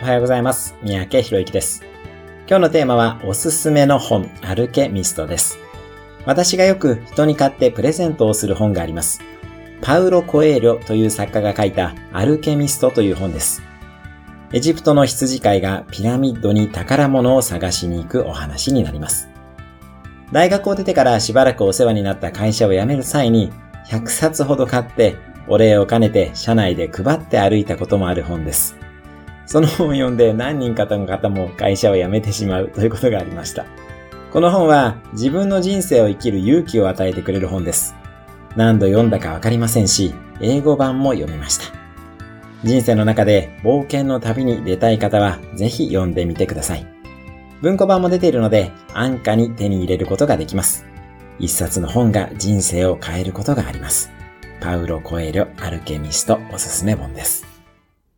おはようございます。三宅博之です。今日のテーマはおすすめの本、アルケミストです。私がよく人に買ってプレゼントをする本があります。パウロ・コエーリョという作家が書いたアルケミストという本です。エジプトの羊飼いがピラミッドに宝物を探しに行くお話になります。大学を出てからしばらくお世話になった会社を辞める際に100冊ほど買ってお礼を兼ねて社内で配って歩いたこともある本です。その本を読んで何人かの方も会社を辞めてしまうということがありました。この本は自分の人生を生きる勇気を与えてくれる本です。何度読んだかわかりませんし、英語版も読みました。人生の中で冒険の旅に出たい方はぜひ読んでみてください。文庫版も出ているので安価に手に入れることができます。一冊の本が人生を変えることがあります。パウロ・コエリョ・アルケミストおすすめ本です。